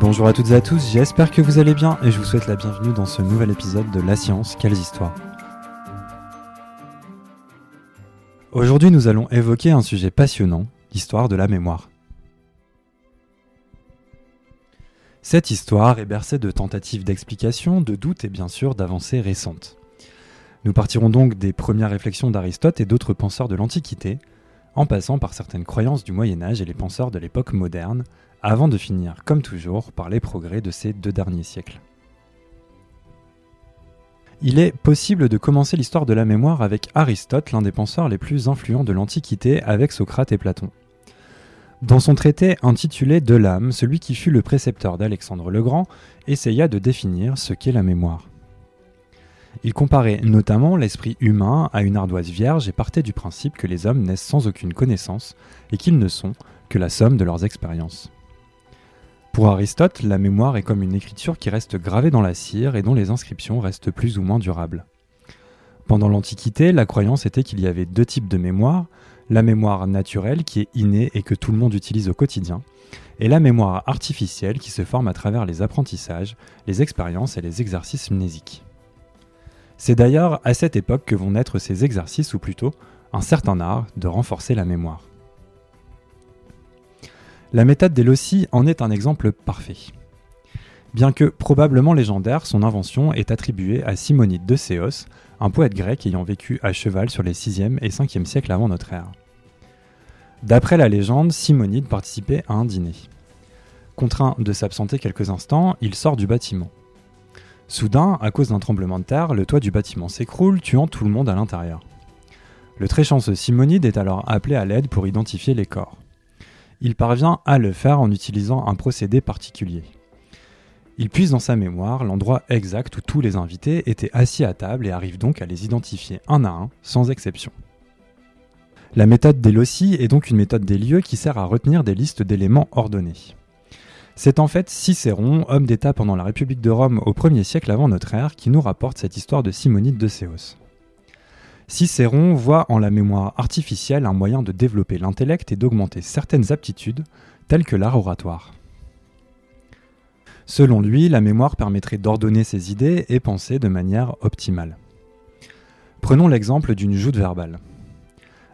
Bonjour à toutes et à tous, j'espère que vous allez bien et je vous souhaite la bienvenue dans ce nouvel épisode de La Science, quelles histoires Aujourd'hui nous allons évoquer un sujet passionnant, l'histoire de la mémoire. Cette histoire est bercée de tentatives d'explication, de doutes et bien sûr d'avancées récentes. Nous partirons donc des premières réflexions d'Aristote et d'autres penseurs de l'Antiquité, en passant par certaines croyances du Moyen Âge et les penseurs de l'époque moderne, avant de finir, comme toujours, par les progrès de ces deux derniers siècles. Il est possible de commencer l'histoire de la mémoire avec Aristote, l'un des penseurs les plus influents de l'Antiquité, avec Socrate et Platon. Dans son traité intitulé De l'âme, celui qui fut le précepteur d'Alexandre le Grand essaya de définir ce qu'est la mémoire. Il comparait notamment l'esprit humain à une ardoise vierge et partait du principe que les hommes naissent sans aucune connaissance et qu'ils ne sont que la somme de leurs expériences. Pour Aristote, la mémoire est comme une écriture qui reste gravée dans la cire et dont les inscriptions restent plus ou moins durables. Pendant l'Antiquité, la croyance était qu'il y avait deux types de mémoire, la mémoire naturelle qui est innée et que tout le monde utilise au quotidien, et la mémoire artificielle qui se forme à travers les apprentissages, les expériences et les exercices mnésiques. C'est d'ailleurs à cette époque que vont naître ces exercices, ou plutôt un certain art de renforcer la mémoire. La méthode des en est un exemple parfait. Bien que probablement légendaire, son invention est attribuée à Simonide de Céos, un poète grec ayant vécu à cheval sur les 6e et 5e siècles avant notre ère. D'après la légende, Simonide participait à un dîner. Contraint de s'absenter quelques instants, il sort du bâtiment. Soudain, à cause d'un tremblement de terre, le toit du bâtiment s'écroule, tuant tout le monde à l'intérieur. Le très chanceux Simonide est alors appelé à l'aide pour identifier les corps il parvient à le faire en utilisant un procédé particulier. Il puise dans sa mémoire l'endroit exact où tous les invités étaient assis à table et arrive donc à les identifier un à un, sans exception. La méthode des est donc une méthode des lieux qui sert à retenir des listes d'éléments ordonnés. C'est en fait Cicéron, homme d'État pendant la République de Rome au 1er siècle avant notre ère, qui nous rapporte cette histoire de Simonide de Céos. Cicéron voit en la mémoire artificielle un moyen de développer l'intellect et d'augmenter certaines aptitudes, telles que l'art oratoire. Selon lui, la mémoire permettrait d'ordonner ses idées et penser de manière optimale. Prenons l'exemple d'une joute verbale.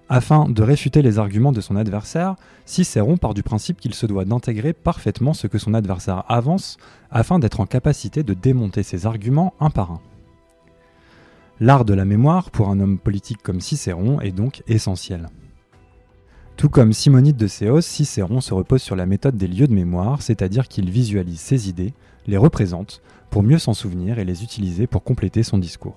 Afin de réfuter les arguments de son adversaire, Cicéron part du principe qu'il se doit d'intégrer parfaitement ce que son adversaire avance afin d'être en capacité de démonter ses arguments un par un. L'art de la mémoire, pour un homme politique comme Cicéron, est donc essentiel. Tout comme Simonide de Céos, Cicéron se repose sur la méthode des lieux de mémoire, c'est-à-dire qu'il visualise ses idées, les représente, pour mieux s'en souvenir et les utiliser pour compléter son discours.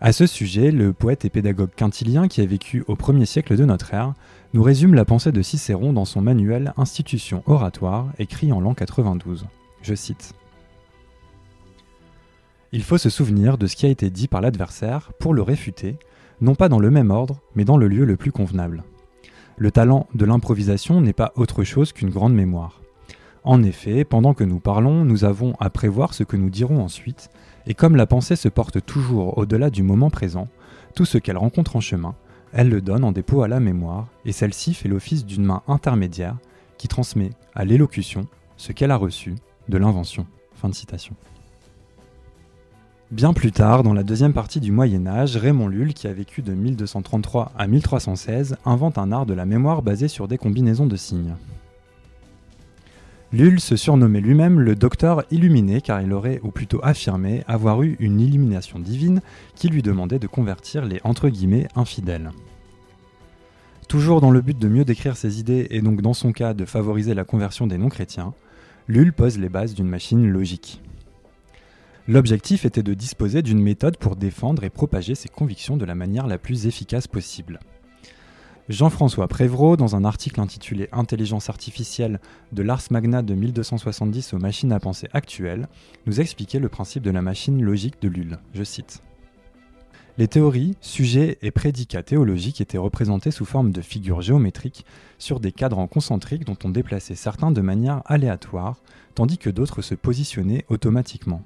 À ce sujet, le poète et pédagogue quintilien qui a vécu au 1er siècle de notre ère nous résume la pensée de Cicéron dans son manuel Institution oratoire, écrit en l'an 92. Je cite il faut se souvenir de ce qui a été dit par l'adversaire pour le réfuter, non pas dans le même ordre, mais dans le lieu le plus convenable. Le talent de l'improvisation n'est pas autre chose qu'une grande mémoire. En effet, pendant que nous parlons, nous avons à prévoir ce que nous dirons ensuite, et comme la pensée se porte toujours au-delà du moment présent, tout ce qu'elle rencontre en chemin, elle le donne en dépôt à la mémoire, et celle-ci fait l'office d'une main intermédiaire qui transmet à l'élocution ce qu'elle a reçu de l'invention. Bien plus tard, dans la deuxième partie du Moyen Âge, Raymond Lull, qui a vécu de 1233 à 1316, invente un art de la mémoire basé sur des combinaisons de signes. Lull se surnommait lui-même le docteur illuminé car il aurait, ou plutôt affirmé, avoir eu une illumination divine qui lui demandait de convertir les entre infidèles. Toujours dans le but de mieux décrire ses idées et donc dans son cas de favoriser la conversion des non-chrétiens, Lull pose les bases d'une machine logique. L'objectif était de disposer d'une méthode pour défendre et propager ses convictions de la manière la plus efficace possible. Jean-François Prévraud, dans un article intitulé Intelligence artificielle de l'Ars Magna de 1270 aux machines à penser actuelles, nous expliquait le principe de la machine logique de Lull. Je cite. Les théories, sujets et prédicats théologiques étaient représentés sous forme de figures géométriques sur des cadrans concentriques dont on déplaçait certains de manière aléatoire, tandis que d'autres se positionnaient automatiquement.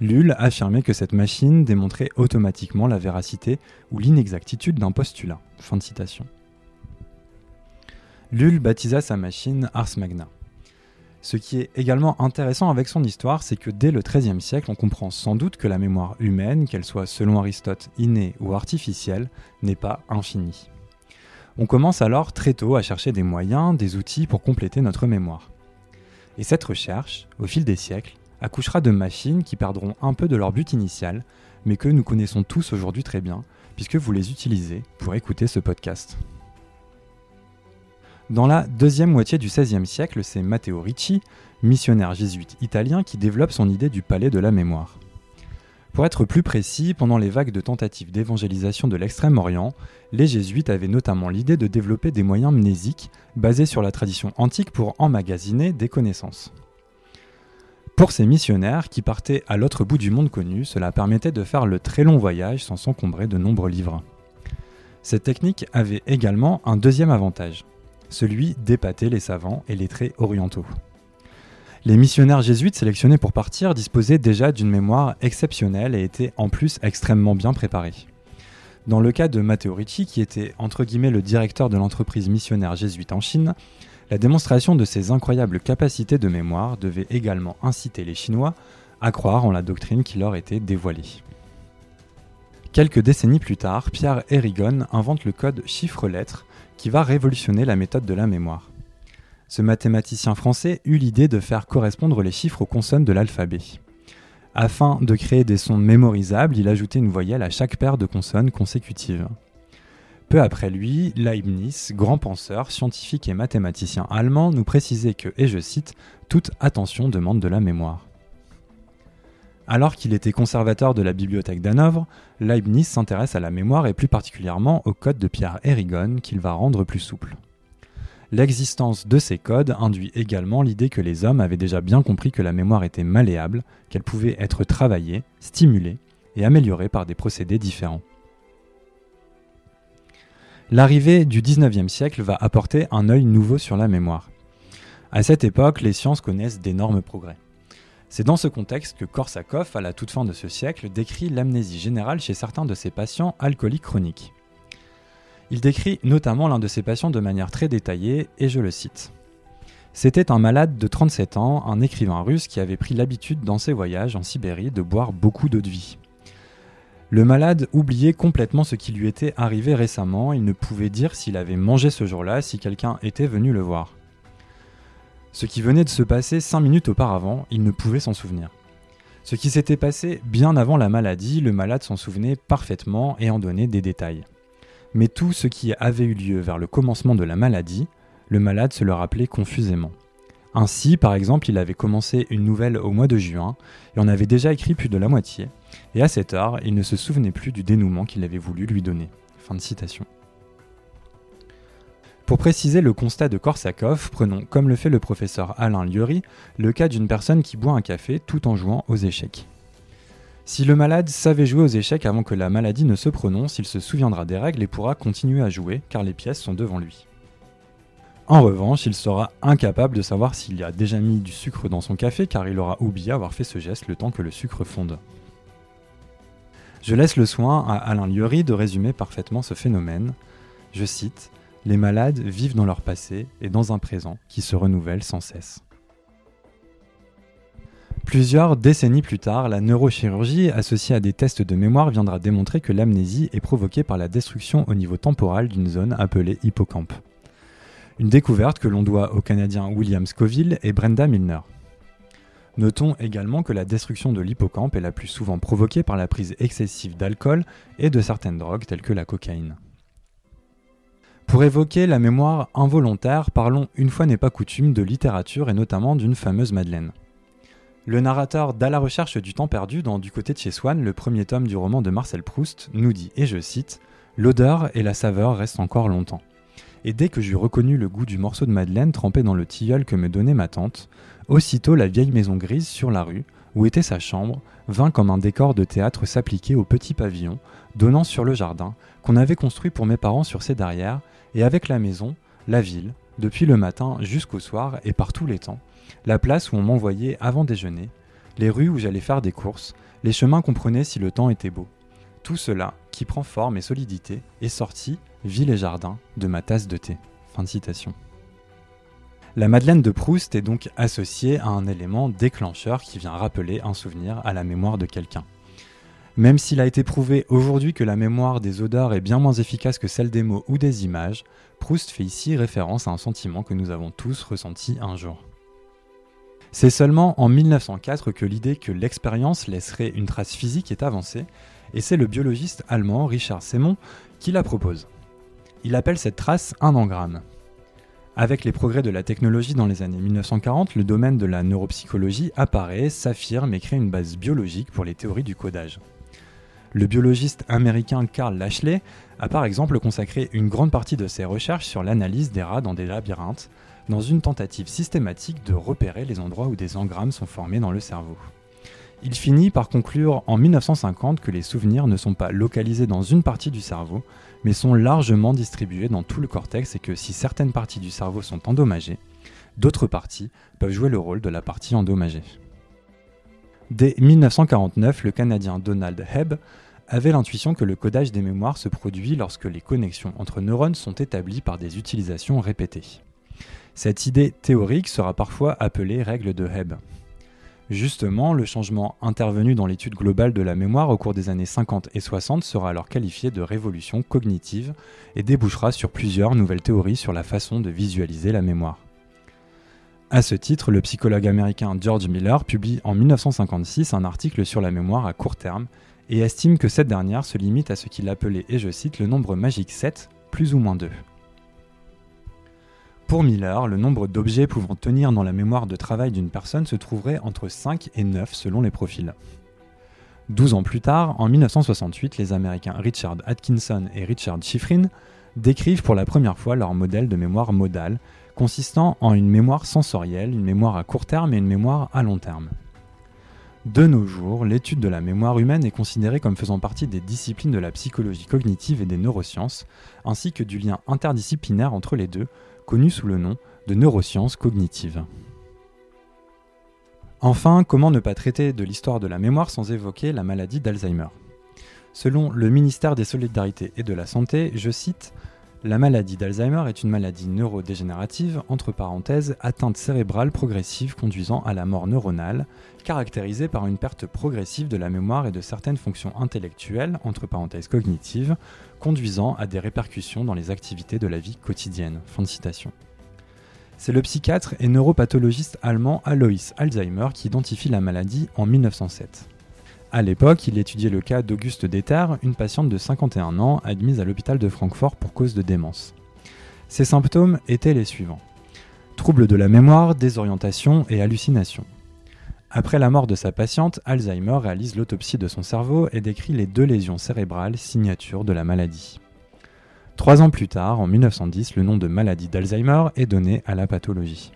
Lull affirmait que cette machine démontrait automatiquement la véracité ou l'inexactitude d'un postulat. Lull baptisa sa machine Ars Magna. Ce qui est également intéressant avec son histoire, c'est que dès le XIIIe siècle, on comprend sans doute que la mémoire humaine, qu'elle soit selon Aristote innée ou artificielle, n'est pas infinie. On commence alors très tôt à chercher des moyens, des outils pour compléter notre mémoire. Et cette recherche, au fil des siècles, accouchera de machines qui perdront un peu de leur but initial, mais que nous connaissons tous aujourd'hui très bien, puisque vous les utilisez pour écouter ce podcast. Dans la deuxième moitié du XVIe siècle, c'est Matteo Ricci, missionnaire jésuite italien, qui développe son idée du palais de la mémoire. Pour être plus précis, pendant les vagues de tentatives d'évangélisation de l'Extrême-Orient, les jésuites avaient notamment l'idée de développer des moyens mnésiques basés sur la tradition antique pour emmagasiner des connaissances. Pour ces missionnaires qui partaient à l'autre bout du monde connu, cela permettait de faire le très long voyage sans s'encombrer de nombreux livres. Cette technique avait également un deuxième avantage celui d'épater les savants et les traits orientaux. Les missionnaires jésuites sélectionnés pour partir disposaient déjà d'une mémoire exceptionnelle et étaient en plus extrêmement bien préparés. Dans le cas de Matteo Ricci, qui était entre guillemets le directeur de l'entreprise missionnaire jésuite en Chine, la démonstration de ses incroyables capacités de mémoire devait également inciter les Chinois à croire en la doctrine qui leur était dévoilée. Quelques décennies plus tard, Pierre Erigon invente le code chiffre-lettre qui va révolutionner la méthode de la mémoire. Ce mathématicien français eut l'idée de faire correspondre les chiffres aux consonnes de l'alphabet. Afin de créer des sons mémorisables, il ajoutait une voyelle à chaque paire de consonnes consécutives. Peu après lui, Leibniz, grand penseur, scientifique et mathématicien allemand, nous précisait que, et je cite, toute attention demande de la mémoire. Alors qu'il était conservateur de la bibliothèque d'Hanovre, Leibniz s'intéresse à la mémoire et plus particulièrement au code de Pierre Erigon qu'il va rendre plus souple. L'existence de ces codes induit également l'idée que les hommes avaient déjà bien compris que la mémoire était malléable, qu'elle pouvait être travaillée, stimulée et améliorée par des procédés différents. L'arrivée du 19e siècle va apporter un œil nouveau sur la mémoire. À cette époque, les sciences connaissent d'énormes progrès. C'est dans ce contexte que Korsakoff, à la toute fin de ce siècle, décrit l'amnésie générale chez certains de ses patients alcooliques chroniques. Il décrit notamment l'un de ses patients de manière très détaillée, et je le cite. C'était un malade de 37 ans, un écrivain russe qui avait pris l'habitude dans ses voyages en Sibérie de boire beaucoup d'eau de vie. Le malade oubliait complètement ce qui lui était arrivé récemment, il ne pouvait dire s'il avait mangé ce jour-là, si quelqu'un était venu le voir. Ce qui venait de se passer cinq minutes auparavant, il ne pouvait s'en souvenir. Ce qui s'était passé bien avant la maladie, le malade s'en souvenait parfaitement et en donnait des détails. Mais tout ce qui avait eu lieu vers le commencement de la maladie, le malade se le rappelait confusément. Ainsi, par exemple, il avait commencé une nouvelle au mois de juin et en avait déjà écrit plus de la moitié, et à cette heure, il ne se souvenait plus du dénouement qu'il avait voulu lui donner. Fin de citation. Pour préciser le constat de Korsakoff, prenons, comme le fait le professeur Alain Liori, le cas d'une personne qui boit un café tout en jouant aux échecs. Si le malade savait jouer aux échecs avant que la maladie ne se prononce, il se souviendra des règles et pourra continuer à jouer car les pièces sont devant lui. En revanche, il sera incapable de savoir s'il a déjà mis du sucre dans son café car il aura oublié avoir fait ce geste le temps que le sucre fonde. Je laisse le soin à Alain Liori de résumer parfaitement ce phénomène. Je cite les malades vivent dans leur passé et dans un présent qui se renouvelle sans cesse. Plusieurs décennies plus tard, la neurochirurgie associée à des tests de mémoire viendra démontrer que l'amnésie est provoquée par la destruction au niveau temporal d'une zone appelée hippocampe. Une découverte que l'on doit au Canadien William Scoville et Brenda Milner. Notons également que la destruction de l'hippocampe est la plus souvent provoquée par la prise excessive d'alcool et de certaines drogues telles que la cocaïne. Pour évoquer la mémoire involontaire, parlons une fois n'est pas coutume de littérature et notamment d'une fameuse Madeleine. Le narrateur d'À la recherche du temps perdu dans Du côté de chez Swann, le premier tome du roman de Marcel Proust, nous dit, et je cite, L'odeur et la saveur restent encore longtemps. Et dès que j'eus reconnu le goût du morceau de Madeleine trempé dans le tilleul que me donnait ma tante, aussitôt la vieille maison grise sur la rue, où était sa chambre, vint comme un décor de théâtre s'appliquer au petit pavillon, donnant sur le jardin, qu'on avait construit pour mes parents sur ses derrières, et avec la maison, la ville, depuis le matin jusqu'au soir et par tous les temps, la place où on m'envoyait avant déjeuner, les rues où j'allais faire des courses, les chemins qu'on prenait si le temps était beau. Tout cela, prend forme et solidité, est sorti, ville et jardin, de ma tasse de thé. Fin citation. La Madeleine de Proust est donc associée à un élément déclencheur qui vient rappeler un souvenir à la mémoire de quelqu'un. Même s'il a été prouvé aujourd'hui que la mémoire des odeurs est bien moins efficace que celle des mots ou des images, Proust fait ici référence à un sentiment que nous avons tous ressenti un jour. C'est seulement en 1904 que l'idée que l'expérience laisserait une trace physique est avancée, et c'est le biologiste allemand Richard Semon qui la propose. Il appelle cette trace un engramme. Avec les progrès de la technologie dans les années 1940, le domaine de la neuropsychologie apparaît, s'affirme et crée une base biologique pour les théories du codage. Le biologiste américain Carl Lashley a par exemple consacré une grande partie de ses recherches sur l'analyse des rats dans des labyrinthes, dans une tentative systématique de repérer les endroits où des engrammes sont formés dans le cerveau. Il finit par conclure en 1950 que les souvenirs ne sont pas localisés dans une partie du cerveau, mais sont largement distribués dans tout le cortex et que si certaines parties du cerveau sont endommagées, d'autres parties peuvent jouer le rôle de la partie endommagée. Dès 1949, le Canadien Donald Hebb avait l'intuition que le codage des mémoires se produit lorsque les connexions entre neurones sont établies par des utilisations répétées. Cette idée théorique sera parfois appelée règle de Hebb. Justement, le changement intervenu dans l'étude globale de la mémoire au cours des années 50 et 60 sera alors qualifié de révolution cognitive et débouchera sur plusieurs nouvelles théories sur la façon de visualiser la mémoire. À ce titre, le psychologue américain George Miller publie en 1956 un article sur la mémoire à court terme et estime que cette dernière se limite à ce qu'il appelait, et je cite, le nombre magique 7, plus ou moins 2. Pour Miller, le nombre d'objets pouvant tenir dans la mémoire de travail d'une personne se trouverait entre 5 et 9 selon les profils. 12 ans plus tard, en 1968, les Américains Richard Atkinson et Richard Schifrin décrivent pour la première fois leur modèle de mémoire modale, consistant en une mémoire sensorielle, une mémoire à court terme et une mémoire à long terme. De nos jours, l'étude de la mémoire humaine est considérée comme faisant partie des disciplines de la psychologie cognitive et des neurosciences, ainsi que du lien interdisciplinaire entre les deux, connu sous le nom de neurosciences cognitives. Enfin, comment ne pas traiter de l'histoire de la mémoire sans évoquer la maladie d'Alzheimer? Selon le ministère des Solidarités et de la Santé, je cite la maladie d'Alzheimer est une maladie neurodégénérative, entre parenthèses, atteinte cérébrale progressive conduisant à la mort neuronale, caractérisée par une perte progressive de la mémoire et de certaines fonctions intellectuelles, entre parenthèses cognitives, conduisant à des répercussions dans les activités de la vie quotidienne. C'est le psychiatre et neuropathologiste allemand Alois Alzheimer qui identifie la maladie en 1907. À l'époque, il étudiait le cas d'Auguste Déter, une patiente de 51 ans admise à l'hôpital de Francfort pour cause de démence. Ses symptômes étaient les suivants. Troubles de la mémoire, désorientation et hallucinations. Après la mort de sa patiente, Alzheimer réalise l'autopsie de son cerveau et décrit les deux lésions cérébrales, signature de la maladie. Trois ans plus tard, en 1910, le nom de maladie d'Alzheimer est donné à la pathologie.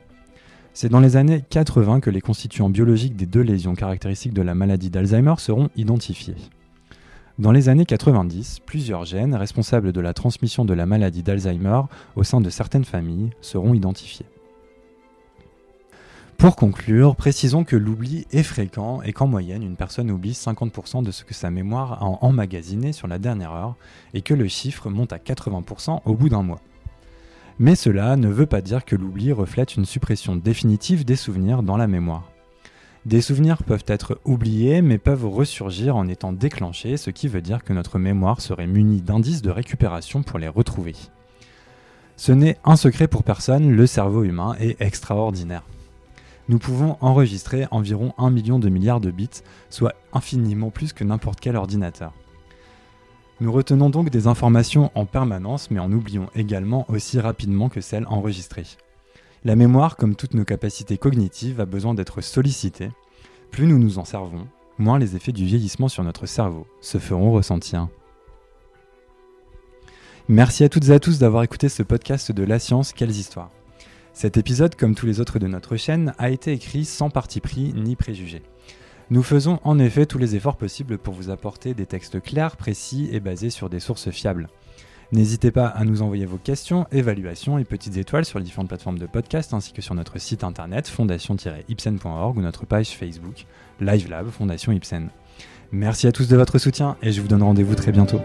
C'est dans les années 80 que les constituants biologiques des deux lésions caractéristiques de la maladie d'Alzheimer seront identifiés. Dans les années 90, plusieurs gènes responsables de la transmission de la maladie d'Alzheimer au sein de certaines familles seront identifiés. Pour conclure, précisons que l'oubli est fréquent et qu'en moyenne, une personne oublie 50% de ce que sa mémoire a emmagasiné sur la dernière heure et que le chiffre monte à 80% au bout d'un mois. Mais cela ne veut pas dire que l'oubli reflète une suppression définitive des souvenirs dans la mémoire. Des souvenirs peuvent être oubliés mais peuvent ressurgir en étant déclenchés, ce qui veut dire que notre mémoire serait munie d'indices de récupération pour les retrouver. Ce n'est un secret pour personne, le cerveau humain est extraordinaire. Nous pouvons enregistrer environ 1 million de milliards de bits, soit infiniment plus que n'importe quel ordinateur. Nous retenons donc des informations en permanence, mais en oublions également aussi rapidement que celles enregistrées. La mémoire, comme toutes nos capacités cognitives, a besoin d'être sollicitée. Plus nous nous en servons, moins les effets du vieillissement sur notre cerveau se feront ressentir. Merci à toutes et à tous d'avoir écouté ce podcast de La Science, quelles histoires. Cet épisode, comme tous les autres de notre chaîne, a été écrit sans parti pris ni préjugé. Nous faisons en effet tous les efforts possibles pour vous apporter des textes clairs, précis et basés sur des sources fiables. N'hésitez pas à nous envoyer vos questions, évaluations et petites étoiles sur les différentes plateformes de podcast ainsi que sur notre site internet fondation-ipsen.org ou notre page Facebook LiveLab Fondation Ipsen. Merci à tous de votre soutien et je vous donne rendez-vous très bientôt.